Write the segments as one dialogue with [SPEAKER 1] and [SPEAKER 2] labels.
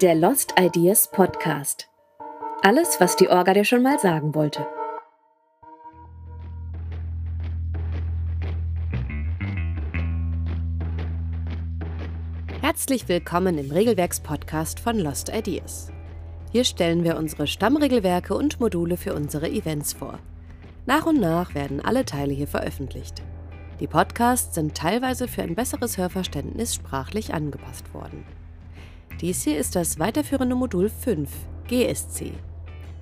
[SPEAKER 1] Der Lost Ideas Podcast. Alles, was die Orga dir schon mal sagen wollte. Herzlich willkommen im Regelwerks-Podcast von Lost Ideas. Hier stellen wir unsere Stammregelwerke und Module für unsere Events vor. Nach und nach werden alle Teile hier veröffentlicht. Die Podcasts sind teilweise für ein besseres Hörverständnis sprachlich angepasst worden. Dies hier ist das weiterführende Modul 5, GSC.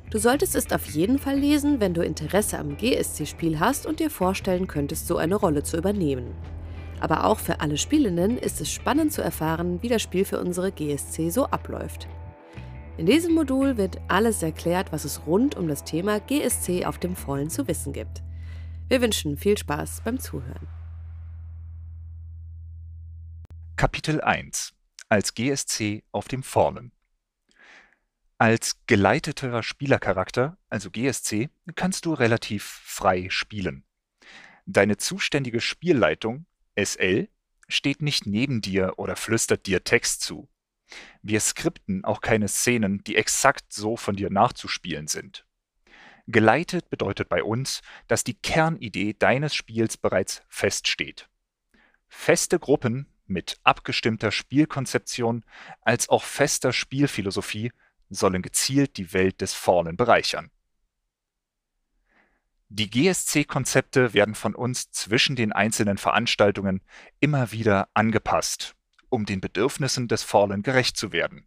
[SPEAKER 1] Du solltest es auf jeden Fall lesen, wenn du Interesse am GSC-Spiel hast und dir vorstellen könntest, so eine Rolle zu übernehmen. Aber auch für alle Spielenden ist es spannend zu erfahren, wie das Spiel für unsere GSC so abläuft. In diesem Modul wird alles erklärt, was es rund um das Thema GSC auf dem Vollen zu wissen gibt. Wir wünschen viel Spaß beim Zuhören.
[SPEAKER 2] Kapitel 1 als GSC auf dem Fallen. Als geleiteter Spielercharakter, also GSC, kannst du relativ frei spielen. Deine zuständige Spielleitung, SL, steht nicht neben dir oder flüstert dir Text zu. Wir skripten auch keine Szenen, die exakt so von dir nachzuspielen sind. Geleitet bedeutet bei uns, dass die Kernidee deines Spiels bereits feststeht. Feste Gruppen mit abgestimmter Spielkonzeption als auch fester Spielphilosophie sollen gezielt die Welt des Fallen bereichern. Die GSC-Konzepte werden von uns zwischen den einzelnen Veranstaltungen immer wieder angepasst, um den Bedürfnissen des Fallen gerecht zu werden.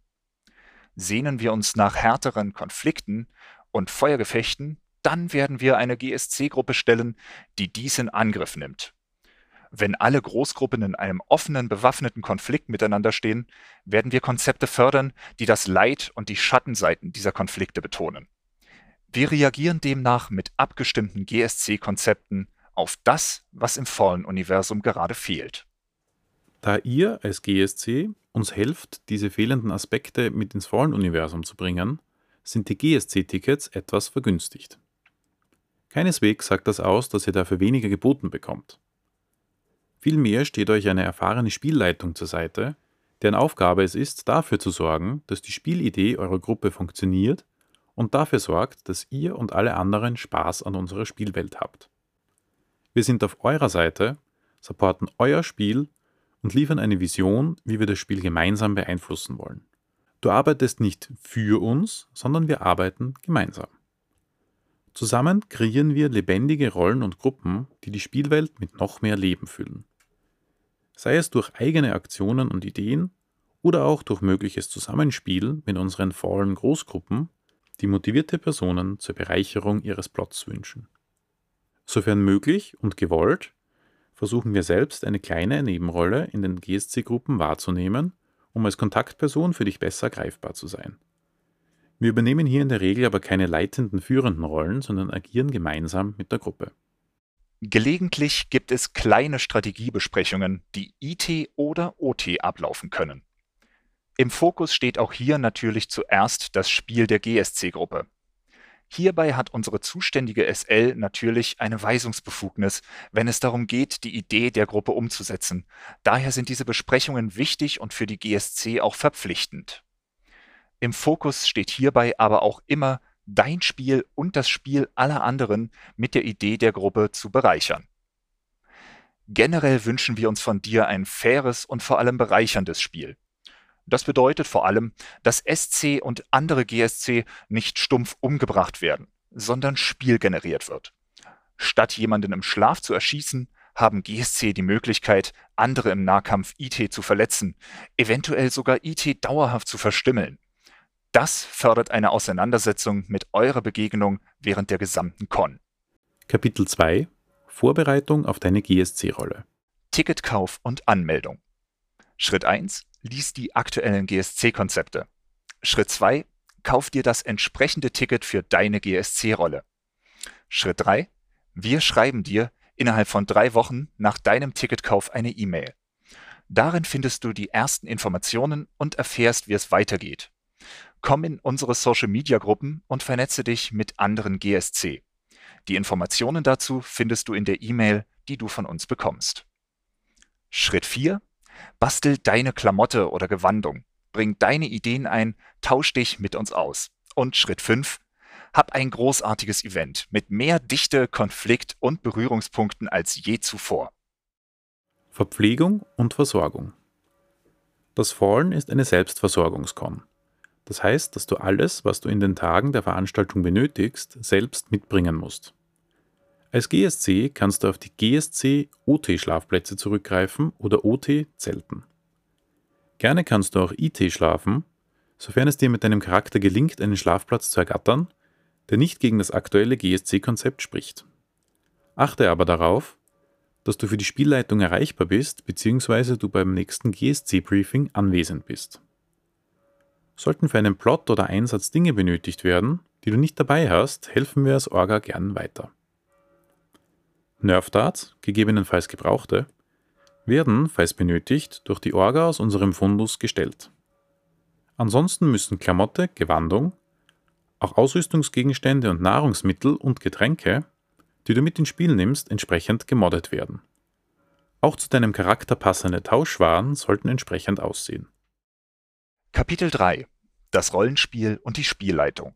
[SPEAKER 2] Sehnen wir uns nach härteren Konflikten und Feuergefechten, dann werden wir eine GSC-Gruppe stellen, die dies in Angriff nimmt wenn alle Großgruppen in einem offenen, bewaffneten Konflikt miteinander stehen, werden wir Konzepte fördern, die das Leid und die Schattenseiten dieser Konflikte betonen. Wir reagieren demnach mit abgestimmten GSC-Konzepten auf das, was im Fallen-Universum gerade fehlt.
[SPEAKER 3] Da ihr als GSC uns helft, diese fehlenden Aspekte mit ins Fallen-Universum zu bringen, sind die GSC-Tickets etwas vergünstigt. Keineswegs sagt das aus, dass ihr dafür weniger geboten bekommt. Vielmehr steht euch eine erfahrene Spielleitung zur Seite, deren Aufgabe es ist, dafür zu sorgen, dass die Spielidee eurer Gruppe funktioniert und dafür sorgt, dass ihr und alle anderen Spaß an unserer Spielwelt habt. Wir sind auf eurer Seite, supporten euer Spiel und liefern eine Vision, wie wir das Spiel gemeinsam beeinflussen wollen. Du arbeitest nicht für uns, sondern wir arbeiten gemeinsam. Zusammen kreieren wir lebendige Rollen und Gruppen, die die Spielwelt mit noch mehr Leben füllen sei es durch eigene Aktionen und Ideen oder auch durch mögliches Zusammenspiel mit unseren faulen Großgruppen, die motivierte Personen zur Bereicherung ihres Plots wünschen. Sofern möglich und gewollt, versuchen wir selbst eine kleine Nebenrolle in den GSC-Gruppen wahrzunehmen, um als Kontaktperson für dich besser greifbar zu sein. Wir übernehmen hier in der Regel aber keine leitenden, führenden Rollen, sondern agieren gemeinsam mit der Gruppe.
[SPEAKER 2] Gelegentlich gibt es kleine Strategiebesprechungen, die IT oder OT ablaufen können. Im Fokus steht auch hier natürlich zuerst das Spiel der GSC-Gruppe. Hierbei hat unsere zuständige SL natürlich eine Weisungsbefugnis, wenn es darum geht, die Idee der Gruppe umzusetzen. Daher sind diese Besprechungen wichtig und für die GSC auch verpflichtend. Im Fokus steht hierbei aber auch immer dein Spiel und das Spiel aller anderen mit der Idee der Gruppe zu bereichern. Generell wünschen wir uns von dir ein faires und vor allem bereicherndes Spiel. Das bedeutet vor allem, dass SC und andere GSC nicht stumpf umgebracht werden, sondern Spiel generiert wird. Statt jemanden im Schlaf zu erschießen, haben GSC die Möglichkeit, andere im Nahkampf IT zu verletzen, eventuell sogar IT dauerhaft zu verstümmeln. Das fördert eine Auseinandersetzung mit eurer Begegnung während der gesamten Con.
[SPEAKER 3] Kapitel 2 Vorbereitung auf deine GSC-Rolle.
[SPEAKER 2] Ticketkauf und Anmeldung. Schritt 1 Lies die aktuellen GSC-Konzepte. Schritt 2 Kauf dir das entsprechende Ticket für deine GSC-Rolle. Schritt 3 Wir schreiben dir innerhalb von drei Wochen nach deinem Ticketkauf eine E-Mail. Darin findest du die ersten Informationen und erfährst, wie es weitergeht. Komm in unsere Social-Media-Gruppen und vernetze dich mit anderen GSC. Die Informationen dazu findest du in der E-Mail, die du von uns bekommst. Schritt 4. Bastel deine Klamotte oder Gewandung. bring deine Ideen ein, tausch dich mit uns aus. Und Schritt 5, hab ein großartiges Event mit mehr Dichte, Konflikt und Berührungspunkten als je zuvor.
[SPEAKER 3] Verpflegung und Versorgung. Das Fallen ist eine Selbstversorgungskon. Das heißt, dass du alles, was du in den Tagen der Veranstaltung benötigst, selbst mitbringen musst. Als GSC kannst du auf die GSC OT-Schlafplätze zurückgreifen oder OT-Zelten. Gerne kannst du auch IT schlafen, sofern es dir mit deinem Charakter gelingt, einen Schlafplatz zu ergattern, der nicht gegen das aktuelle GSC-Konzept spricht. Achte aber darauf, dass du für die Spielleitung erreichbar bist bzw. du beim nächsten GSC-Briefing anwesend bist. Sollten für einen Plot oder Einsatz Dinge benötigt werden, die du nicht dabei hast, helfen wir als Orga gern weiter. Nerf-Darts, gegebenenfalls gebrauchte, werden, falls benötigt, durch die Orga aus unserem Fundus gestellt. Ansonsten müssen Klamotte, Gewandung, auch Ausrüstungsgegenstände und Nahrungsmittel und Getränke, die du mit ins Spiel nimmst, entsprechend gemoddet werden. Auch zu deinem Charakter passende Tauschwaren sollten entsprechend aussehen.
[SPEAKER 2] Kapitel 3 Das Rollenspiel und die Spielleitung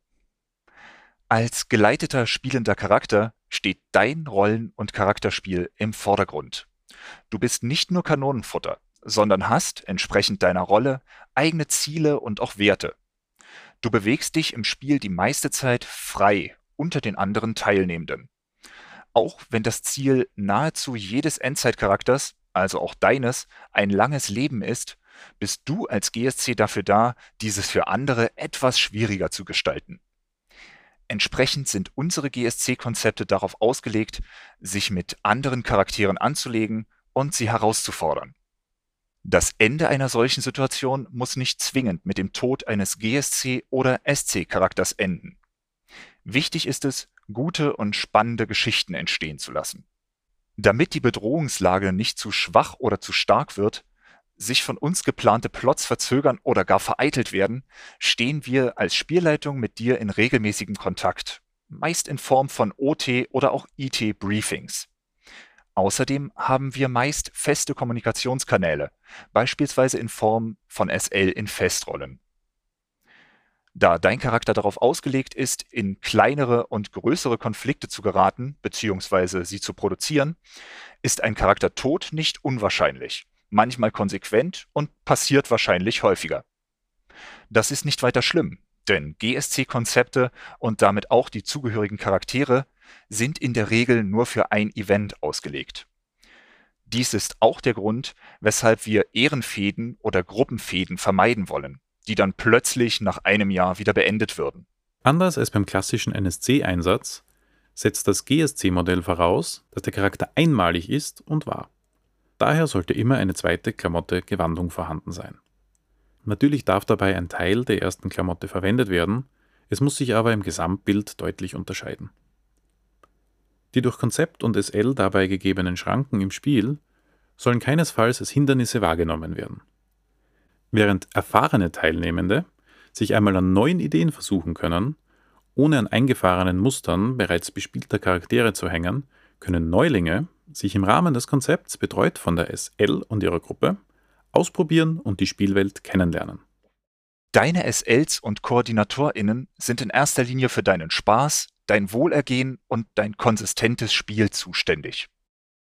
[SPEAKER 2] Als geleiteter spielender Charakter steht dein Rollen- und Charakterspiel im Vordergrund. Du bist nicht nur Kanonenfutter, sondern hast, entsprechend deiner Rolle, eigene Ziele und auch Werte. Du bewegst dich im Spiel die meiste Zeit frei unter den anderen Teilnehmenden. Auch wenn das Ziel nahezu jedes Endzeit-Charakters, also auch deines, ein langes Leben ist, bist du als GSC dafür da, dieses für andere etwas schwieriger zu gestalten. Entsprechend sind unsere GSC-Konzepte darauf ausgelegt, sich mit anderen Charakteren anzulegen und sie herauszufordern. Das Ende einer solchen Situation muss nicht zwingend mit dem Tod eines GSC- oder SC-Charakters enden. Wichtig ist es, gute und spannende Geschichten entstehen zu lassen. Damit die Bedrohungslage nicht zu schwach oder zu stark wird, sich von uns geplante Plots verzögern oder gar vereitelt werden, stehen wir als Spielleitung mit dir in regelmäßigem Kontakt, meist in Form von OT oder auch IT-Briefings. Außerdem haben wir meist feste Kommunikationskanäle, beispielsweise in Form von SL in Festrollen. Da dein Charakter darauf ausgelegt ist, in kleinere und größere Konflikte zu geraten bzw. sie zu produzieren, ist ein Charakter Tod nicht unwahrscheinlich manchmal konsequent und passiert wahrscheinlich häufiger. Das ist nicht weiter schlimm, denn GSC-Konzepte und damit auch die zugehörigen Charaktere sind in der Regel nur für ein Event ausgelegt. Dies ist auch der Grund, weshalb wir Ehrenfäden oder Gruppenfäden vermeiden wollen, die dann plötzlich nach einem Jahr wieder beendet würden.
[SPEAKER 3] Anders als beim klassischen NSC-Einsatz setzt das GSC-Modell voraus, dass der Charakter einmalig ist und war. Daher sollte immer eine zweite Klamotte Gewandung vorhanden sein. Natürlich darf dabei ein Teil der ersten Klamotte verwendet werden, es muss sich aber im Gesamtbild deutlich unterscheiden. Die durch Konzept und SL dabei gegebenen Schranken im Spiel sollen keinesfalls als Hindernisse wahrgenommen werden. Während erfahrene Teilnehmende sich einmal an neuen Ideen versuchen können, ohne an eingefahrenen Mustern bereits bespielter Charaktere zu hängen, können Neulinge sich im Rahmen des Konzepts, betreut von der SL und ihrer Gruppe, ausprobieren und die Spielwelt kennenlernen.
[SPEAKER 2] Deine SLs und KoordinatorInnen sind in erster Linie für deinen Spaß, dein Wohlergehen und dein konsistentes Spiel zuständig.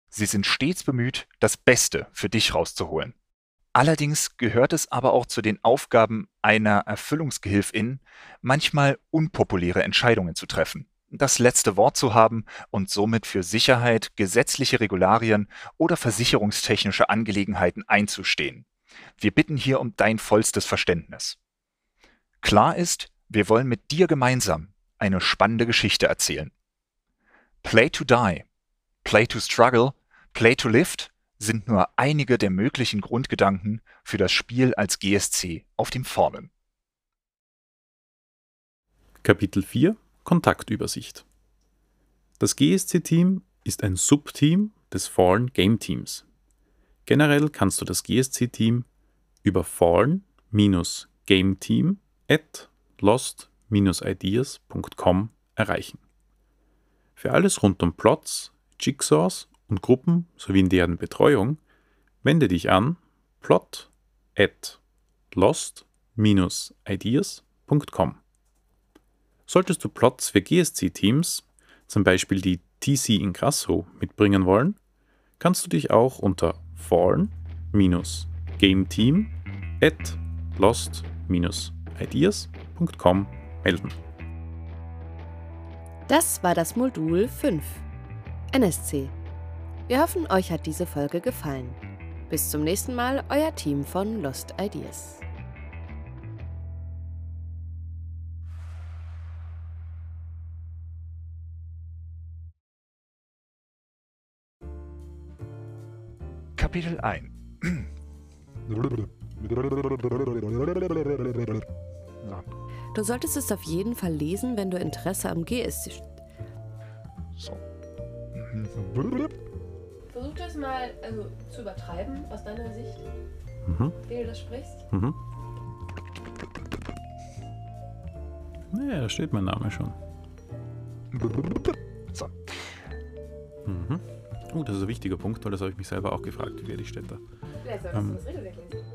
[SPEAKER 2] Sie sind stets bemüht, das Beste für dich rauszuholen. Allerdings gehört es aber auch zu den Aufgaben einer Erfüllungsgehilfin, manchmal unpopuläre Entscheidungen zu treffen das letzte Wort zu haben und somit für Sicherheit, gesetzliche Regularien oder versicherungstechnische Angelegenheiten einzustehen. Wir bitten hier um dein vollstes Verständnis. Klar ist, wir wollen mit dir gemeinsam eine spannende Geschichte erzählen. Play to die, Play to struggle, Play to lift sind nur einige der möglichen Grundgedanken für das Spiel als GSC auf dem Fallen.
[SPEAKER 3] Kapitel 4 Kontaktübersicht. Das GSC-Team ist ein Subteam des Fallen Game Teams. Generell kannst du das GSC-Team über fallen-gameteam at lost-ideas.com erreichen. Für alles rund um Plots, Jigsaws und Gruppen sowie in deren Betreuung wende dich an plot at lost-ideas.com. Solltest du Plots für GSC-Teams, zum Beispiel die TC in Grasso, mitbringen wollen, kannst du dich auch unter forn-gameteam at lost-ideas.com melden.
[SPEAKER 1] Das war das Modul 5. NSC. Wir hoffen, euch hat diese Folge gefallen. Bis zum nächsten Mal, euer Team von Lost Ideas.
[SPEAKER 2] Kapitel 1
[SPEAKER 1] Du solltest es auf jeden Fall lesen, wenn du Interesse am GSC.
[SPEAKER 2] So.
[SPEAKER 1] Versuch das mal also, zu übertreiben aus deiner Sicht,
[SPEAKER 3] Mhm.
[SPEAKER 1] wie du das sprichst.
[SPEAKER 3] Mhm. Naja, da steht mein Name schon.
[SPEAKER 2] So.
[SPEAKER 3] Mhm. Oh, das ist ein wichtiger Punkt, weil das habe ich mich selber auch gefragt, wie werde ich Städter.
[SPEAKER 1] Vielleicht
[SPEAKER 3] solltest du Ähm.
[SPEAKER 1] das Regelwerk lesen.